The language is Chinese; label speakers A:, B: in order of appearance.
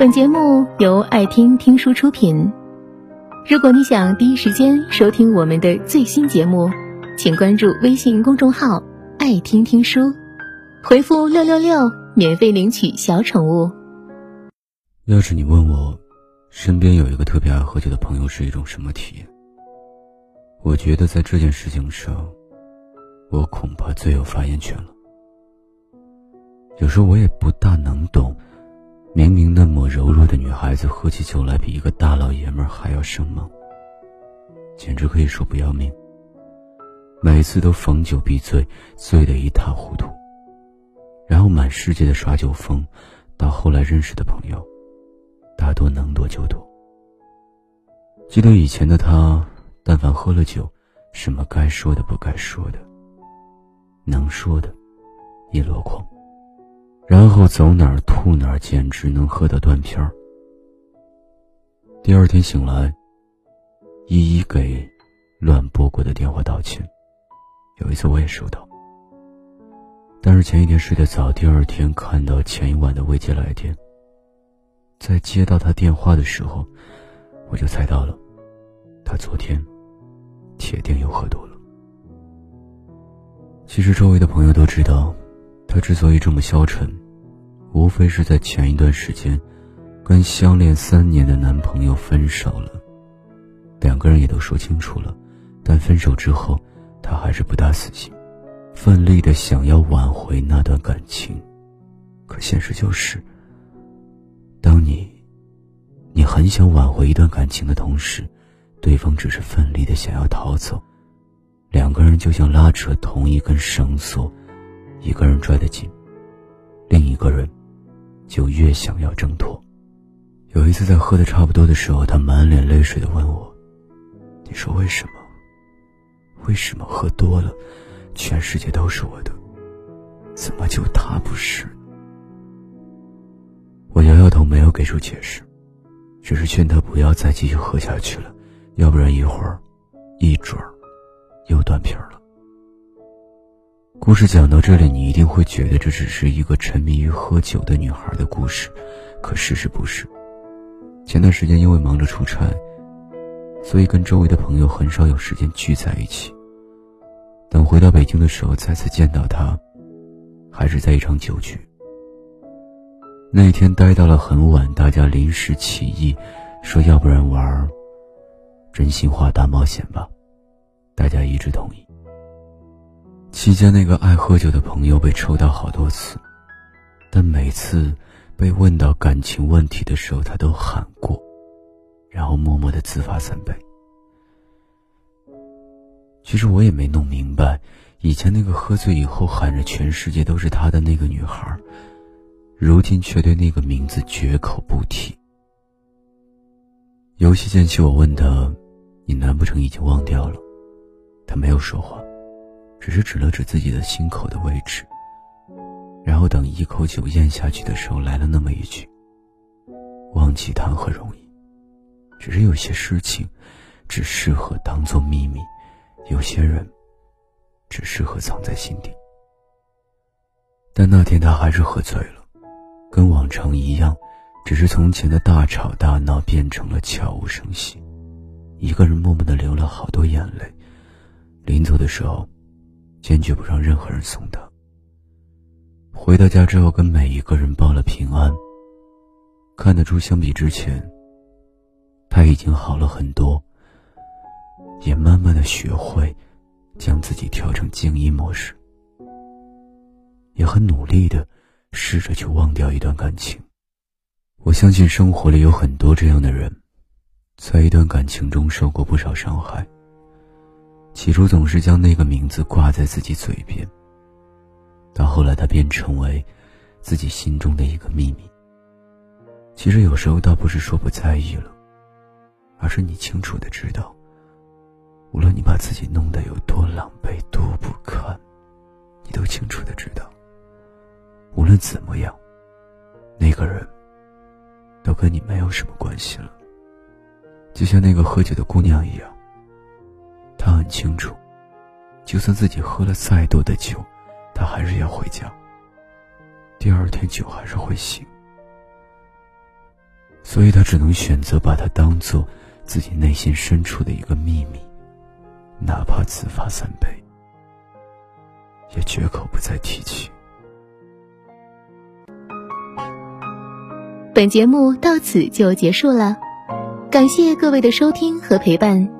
A: 本节目由爱听听书出品。如果你想第一时间收听我们的最新节目，请关注微信公众号“爱听听书”，回复“六六六”免费领取小宠物。
B: 要是你问我，身边有一个特别爱喝酒的朋友是一种什么体验？我觉得在这件事情上，我恐怕最有发言权了。有时候我也不大能懂。明明那么柔弱的女孩子，喝起酒来比一个大老爷们还要生猛，简直可以说不要命。每次都逢酒必醉，醉得一塌糊涂，然后满世界的耍酒疯。到后来认识的朋友，大多能躲就躲。记得以前的他，但凡喝了酒，什么该说的不该说的，能说的，一箩筐。然后走哪儿吐哪儿，简直能喝到断片儿。第二天醒来，一一给乱拨过的电话道歉。有一次我也收到，但是前一天睡得早，第二天看到前一晚的未接来电。在接到他电话的时候，我就猜到了，他昨天铁定又喝多了。其实周围的朋友都知道。他之所以这么消沉，无非是在前一段时间，跟相恋三年的男朋友分手了。两个人也都说清楚了，但分手之后，她还是不大死心，奋力的想要挽回那段感情。可现实就是，当你，你很想挽回一段感情的同时，对方只是奋力的想要逃走，两个人就像拉扯同一根绳索。一个人拽得紧，另一个人就越想要挣脱。有一次在喝的差不多的时候，他满脸泪水的问我：“你说为什么？为什么喝多了，全世界都是我的，怎么就他不是？”我摇摇头，没有给出解释，只是劝他不要再继续喝下去了，要不然一会儿，一准儿又断片了。故事讲到这里，你一定会觉得这只是一个沉迷于喝酒的女孩的故事，可事实不是。前段时间因为忙着出差，所以跟周围的朋友很少有时间聚在一起。等回到北京的时候，再次见到她，还是在一场酒局。那一天待到了很晚，大家临时起意，说要不然玩真心话大冒险吧，大家一致同意。期间，那个爱喝酒的朋友被抽到好多次，但每次被问到感情问题的时候，他都喊过，然后默默的自罚三杯。其实我也没弄明白，以前那个喝醉以后喊着全世界都是他的那个女孩，如今却对那个名字绝口不提。游戏间隙，我问他：“你难不成已经忘掉了？”他没有说话。只是指了指自己的心口的位置，然后等一口酒咽下去的时候，来了那么一句：“忘记谈何容易，只是有些事情只适合当做秘密，有些人只适合藏在心底。”但那天他还是喝醉了，跟往常一样，只是从前的大吵大闹变成了悄无声息，一个人默默的流了好多眼泪。临走的时候。坚决不让任何人送他。回到家之后，跟每一个人报了平安。看得出，相比之前，他已经好了很多，也慢慢的学会将自己调成静音模式，也很努力的试着去忘掉一段感情。我相信生活里有很多这样的人，在一段感情中受过不少伤害。起初总是将那个名字挂在自己嘴边，到后来它便成为自己心中的一个秘密。其实有时候倒不是说不在意了，而是你清楚的知道，无论你把自己弄得有多狼狈、多不堪，你都清楚的知道，无论怎么样，那个人都跟你没有什么关系了。就像那个喝酒的姑娘一样。他很清楚，就算自己喝了再多的酒，他还是要回家。第二天酒还是会醒。所以他只能选择把它当做自己内心深处的一个秘密，哪怕自罚三杯，也绝口不再提起。
A: 本节目到此就结束了，感谢各位的收听和陪伴。